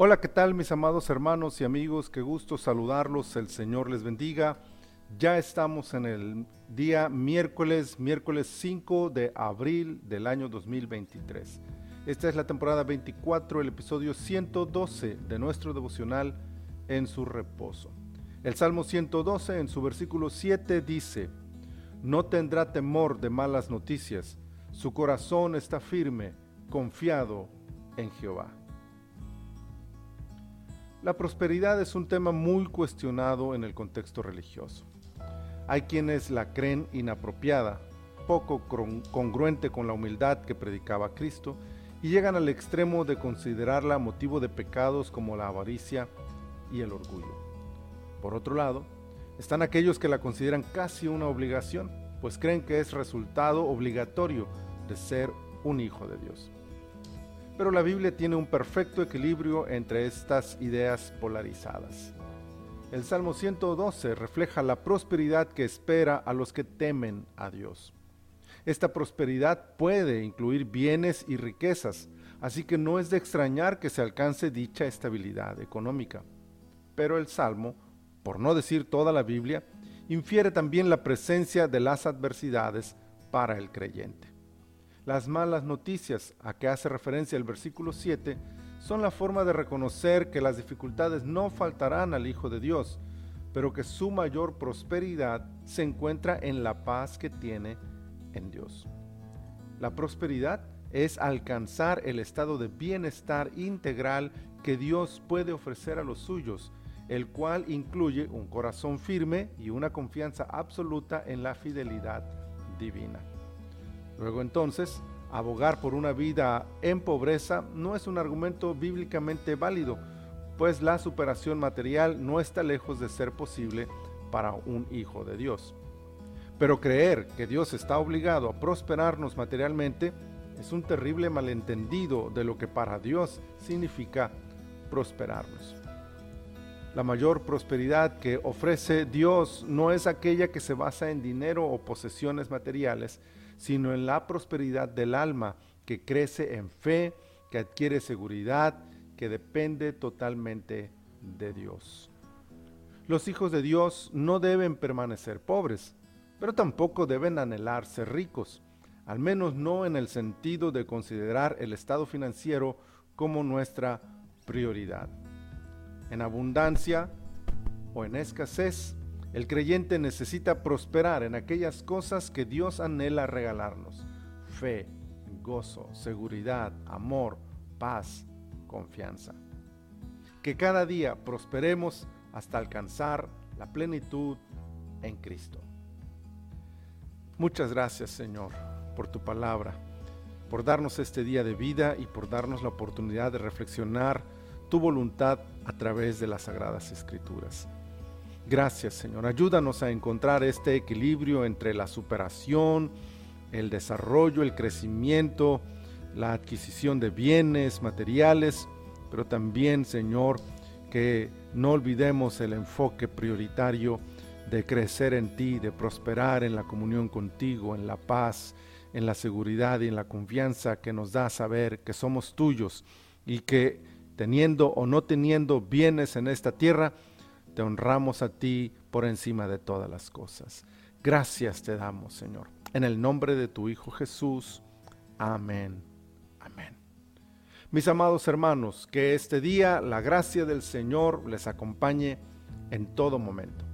Hola, ¿qué tal mis amados hermanos y amigos? Qué gusto saludarlos, el Señor les bendiga. Ya estamos en el día miércoles, miércoles 5 de abril del año 2023. Esta es la temporada 24, el episodio 112 de nuestro devocional en su reposo. El Salmo 112 en su versículo 7 dice, No tendrá temor de malas noticias, su corazón está firme, confiado en Jehová. La prosperidad es un tema muy cuestionado en el contexto religioso. Hay quienes la creen inapropiada, poco congruente con la humildad que predicaba Cristo, y llegan al extremo de considerarla motivo de pecados como la avaricia y el orgullo. Por otro lado, están aquellos que la consideran casi una obligación, pues creen que es resultado obligatorio de ser un hijo de Dios. Pero la Biblia tiene un perfecto equilibrio entre estas ideas polarizadas. El Salmo 112 refleja la prosperidad que espera a los que temen a Dios. Esta prosperidad puede incluir bienes y riquezas, así que no es de extrañar que se alcance dicha estabilidad económica. Pero el Salmo, por no decir toda la Biblia, infiere también la presencia de las adversidades para el creyente. Las malas noticias a que hace referencia el versículo 7 son la forma de reconocer que las dificultades no faltarán al Hijo de Dios, pero que su mayor prosperidad se encuentra en la paz que tiene en Dios. La prosperidad es alcanzar el estado de bienestar integral que Dios puede ofrecer a los suyos, el cual incluye un corazón firme y una confianza absoluta en la fidelidad divina. Luego entonces, abogar por una vida en pobreza no es un argumento bíblicamente válido, pues la superación material no está lejos de ser posible para un hijo de Dios. Pero creer que Dios está obligado a prosperarnos materialmente es un terrible malentendido de lo que para Dios significa prosperarnos. La mayor prosperidad que ofrece Dios no es aquella que se basa en dinero o posesiones materiales, sino en la prosperidad del alma que crece en fe, que adquiere seguridad, que depende totalmente de Dios. Los hijos de Dios no deben permanecer pobres, pero tampoco deben anhelar ser ricos, al menos no en el sentido de considerar el estado financiero como nuestra prioridad. En abundancia o en escasez, el creyente necesita prosperar en aquellas cosas que Dios anhela regalarnos. Fe, gozo, seguridad, amor, paz, confianza. Que cada día prosperemos hasta alcanzar la plenitud en Cristo. Muchas gracias Señor por tu palabra, por darnos este día de vida y por darnos la oportunidad de reflexionar tu voluntad a través de las sagradas escrituras. Gracias Señor. Ayúdanos a encontrar este equilibrio entre la superación, el desarrollo, el crecimiento, la adquisición de bienes materiales, pero también Señor que no olvidemos el enfoque prioritario de crecer en ti, de prosperar en la comunión contigo, en la paz, en la seguridad y en la confianza que nos da saber que somos tuyos y que teniendo o no teniendo bienes en esta tierra, te honramos a ti por encima de todas las cosas. Gracias te damos, Señor. En el nombre de tu Hijo Jesús. Amén. Amén. Mis amados hermanos, que este día la gracia del Señor les acompañe en todo momento.